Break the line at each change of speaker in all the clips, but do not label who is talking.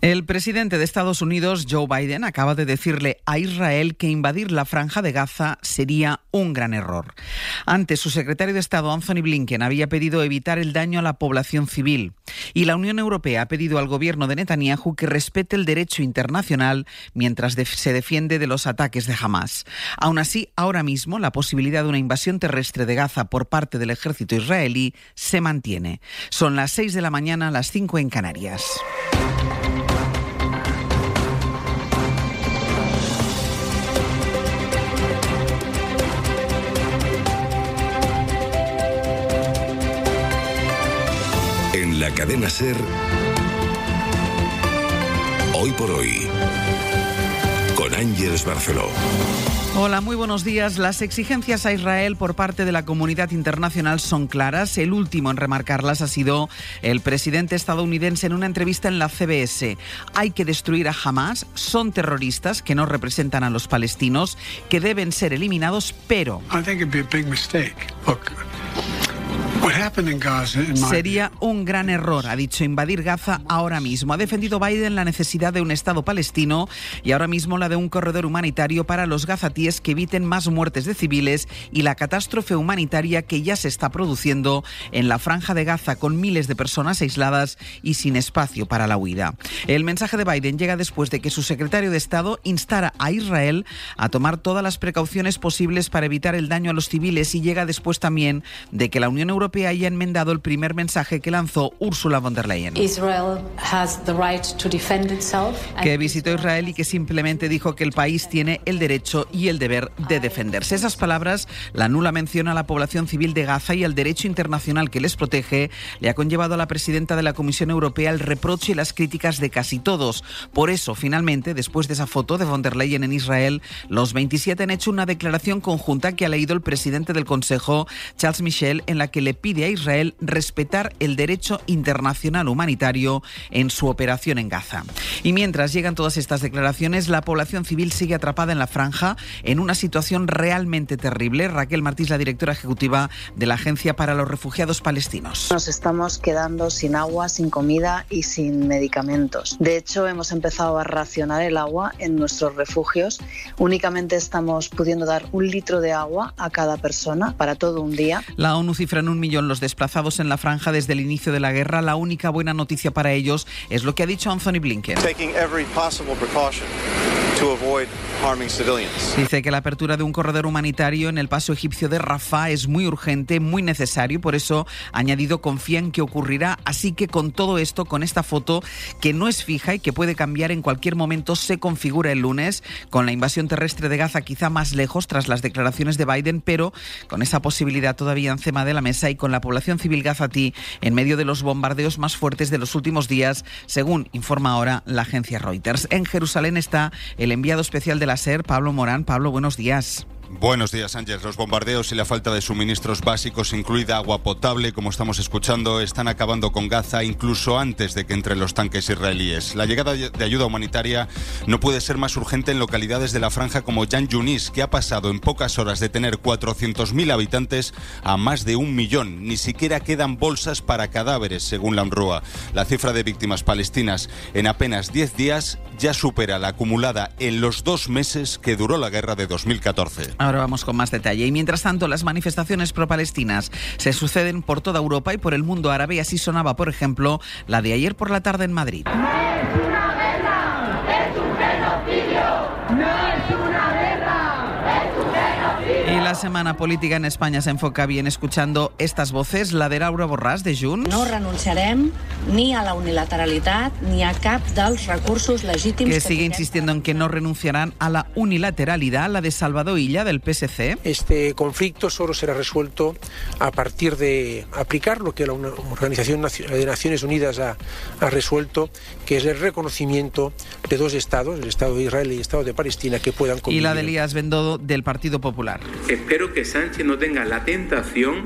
El presidente de Estados Unidos, Joe Biden, acaba de decirle a Israel que invadir la franja de Gaza sería un gran error. Antes, su secretario de Estado, Anthony Blinken, había pedido evitar el daño a la población civil. Y la Unión Europea ha pedido al gobierno de Netanyahu que respete el derecho internacional mientras se defiende de los ataques de Hamas. Aún así, ahora mismo, la posibilidad de una invasión terrestre de Gaza por parte del ejército israelí se mantiene. Son las 6 de la mañana, las 5 en Canarias.
Cadena Ser. Hoy por hoy. Con Ángeles Barceló.
Hola, muy buenos días. Las exigencias a Israel por parte de la comunidad internacional son claras. El último en remarcarlas ha sido el presidente estadounidense en una entrevista en la CBS. Hay que destruir a Hamas, son terroristas que no representan a los palestinos, que deben ser eliminados, pero... Sería un gran error, ha dicho, invadir Gaza ahora mismo. Ha defendido Biden la necesidad de un Estado palestino y ahora mismo la de un corredor humanitario para los gazatíes que eviten más muertes de civiles y la catástrofe humanitaria que ya se está produciendo en la franja de Gaza con miles de personas aisladas y sin espacio para la huida. El mensaje de Biden llega después de que su secretario de Estado instara a Israel a tomar todas las precauciones posibles para evitar el daño a los civiles y llega después también de que la Unión Europea haya enmendado el primer mensaje que lanzó Ursula von der Leyen. Que visitó Israel y que simplemente dijo que el país tiene el derecho y el deber de defenderse. Esas palabras, la nula mención a la población civil de Gaza y al derecho internacional que les protege, le ha conllevado a la presidenta de la Comisión Europea el reproche y las críticas de casi todos. Por eso, finalmente, después de esa foto de von der Leyen en Israel, los 27 han hecho una declaración conjunta que ha leído el presidente del Consejo, Charles Michel, en la que le pide a Israel respetar el derecho internacional humanitario en su operación en Gaza. Y mientras llegan todas estas declaraciones, la población civil sigue atrapada en la franja en una situación realmente terrible. Raquel Martís, la directora ejecutiva de la Agencia para los Refugiados Palestinos.
Nos estamos quedando sin agua, sin comida y sin medicamentos. De hecho, hemos empezado a racionar el agua en nuestros refugios. Únicamente estamos pudiendo dar un litro de agua a cada persona para todo un día.
La ONU cifra en un millón los desplazados en la franja desde el inicio de la guerra. La única buena noticia para ellos es lo que ha dicho Anthony Blinken. Dice que la apertura de un corredor humanitario en el paso egipcio de Rafah es muy urgente, muy necesario, por eso ha añadido confía en que ocurrirá, así que con todo esto, con esta foto que no es fija y que puede cambiar en cualquier momento, se configura el lunes con la invasión terrestre de Gaza quizá más lejos tras las declaraciones de Biden, pero con esa posibilidad todavía encima de la mesa y con la población civil gazatí en medio de los bombardeos más fuertes de los últimos días, según informa ahora la agencia Reuters. En Jerusalén está el enviado especial de la SER, Pablo Morán. Pablo, buenos días.
Buenos días, Ángel. Los bombardeos y la falta de suministros básicos, incluida agua potable, como estamos escuchando, están acabando con Gaza incluso antes de que entren los tanques israelíes. La llegada de ayuda humanitaria no puede ser más urgente en localidades de la franja como Jan Yunis, que ha pasado en pocas horas de tener 400.000 habitantes a más de un millón. Ni siquiera quedan bolsas para cadáveres, según la UNRWA. La cifra de víctimas palestinas en apenas 10 días ya supera la acumulada en los dos meses que duró la guerra de 2014.
Ahora vamos con más detalle. Y mientras tanto, las manifestaciones pro-palestinas se suceden por toda Europa y por el mundo árabe. Así sonaba, por ejemplo, la de ayer por la tarde en Madrid. La semana política en España se enfoca bien escuchando estas voces, la de Laura Borràs, de Junts.
No renunciarem ni a la unilateralidad ni a cap dels recursos legítims...
Que sigue insistiendo en que no renunciarán a la unilateralidad, la de Salvador Illa, del PSC.
Este conflicto solo será resuelto a partir de aplicar lo que la Organización de Naciones Unidas ha, ha resuelto, que es el reconocimiento de dos estados, el Estado de Israel y el Estado de Palestina, que puedan convivir.
Y la de Elías Bendodo, del Partido Popular
espero que Sánchez no tenga la tentación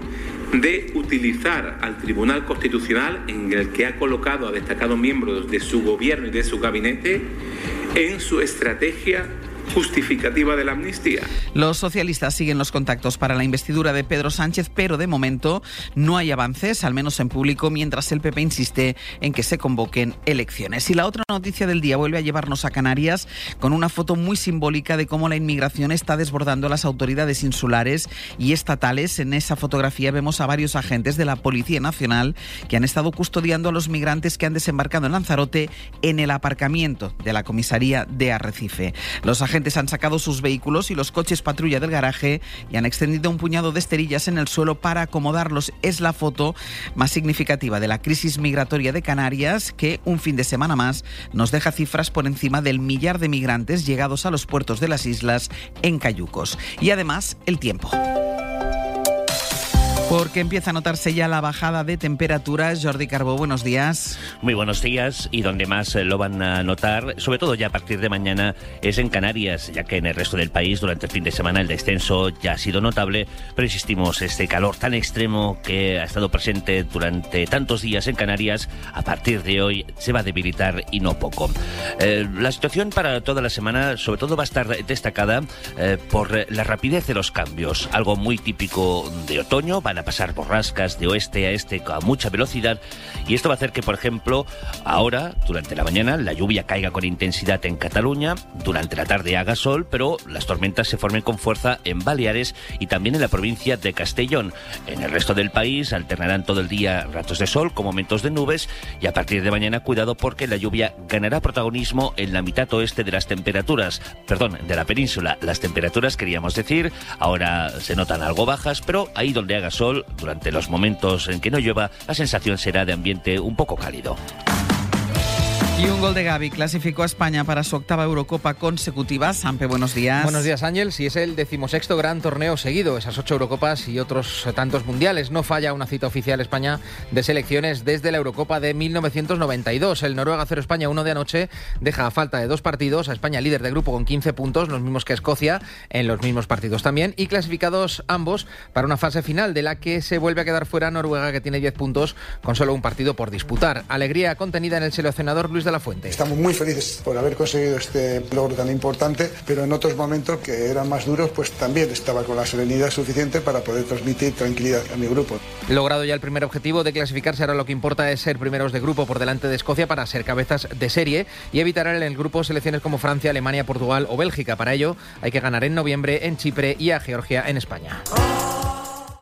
de utilizar al Tribunal Constitucional, en el que ha colocado a destacados miembros de su gobierno y de su gabinete, en su estrategia justificativa de la amnistía.
Los socialistas siguen los contactos para la investidura de Pedro Sánchez, pero de momento no hay avances, al menos en público, mientras el PP insiste en que se convoquen elecciones. Y la otra noticia del día vuelve a llevarnos a Canarias con una foto muy simbólica de cómo la inmigración está desbordando las autoridades insulares y estatales. En esa fotografía vemos a varios agentes de la Policía Nacional que han estado custodiando a los migrantes que han desembarcado en Lanzarote en el aparcamiento de la comisaría de Arrecife. Los han sacado sus vehículos y los coches patrulla del garaje y han extendido un puñado de esterillas en el suelo para acomodarlos. Es la foto más significativa de la crisis migratoria de Canarias que un fin de semana más nos deja cifras por encima del millar de migrantes llegados a los puertos de las islas en Cayucos. Y además, el tiempo. Porque empieza a notarse ya la bajada de temperaturas. Jordi Carbó, buenos días.
Muy buenos días. Y donde más eh, lo van a notar, sobre todo ya a partir de mañana, es en Canarias, ya que en el resto del país durante el fin de semana el descenso ya ha sido notable. Pero insistimos, este calor tan extremo que ha estado presente durante tantos días en Canarias, a partir de hoy se va a debilitar y no poco. Eh, la situación para toda la semana, sobre todo, va a estar destacada eh, por la rapidez de los cambios, algo muy típico de otoño. Van a pasar borrascas de oeste a este a mucha velocidad y esto va a hacer que, por ejemplo, ahora, durante la mañana, la lluvia caiga con intensidad en Cataluña, durante la tarde haga sol, pero las tormentas se formen con fuerza en Baleares y también en la provincia de Castellón. En el resto del país alternarán todo el día ratos de sol con momentos de nubes y a partir de mañana cuidado porque la lluvia ganará protagonismo en la mitad oeste de las temperaturas, perdón, de la península. Las temperaturas, queríamos decir, ahora se notan algo bajas, pero ahí donde haga sol durante los momentos en que no llueva, la sensación será de ambiente un poco cálido.
Y un gol de Gaby clasificó a España para su octava Eurocopa consecutiva. Sampe, buenos días.
Buenos días, Ángel. Si es el decimosexto gran torneo seguido, esas ocho Eurocopas y otros tantos mundiales. No falla una cita oficial España de selecciones desde la Eurocopa de 1992. El Noruega 0 España 1 de anoche deja a falta de dos partidos a España líder de grupo con 15 puntos, los mismos que Escocia, en los mismos partidos también, y clasificados ambos para una fase final de la que se vuelve a quedar fuera Noruega que tiene 10 puntos con solo un partido por disputar. Alegría contenida en el seleccionador Luis de la Fuente.
Estamos muy felices por haber conseguido este logro tan importante, pero en otros momentos que eran más duros, pues también estaba con la serenidad suficiente para poder transmitir tranquilidad a mi grupo.
Logrado ya el primer objetivo de clasificarse, ahora lo que importa es ser primeros de grupo por delante de Escocia para ser cabezas de serie y evitar en el grupo selecciones como Francia, Alemania, Portugal o Bélgica. Para ello hay que ganar en noviembre en Chipre y a Georgia en España.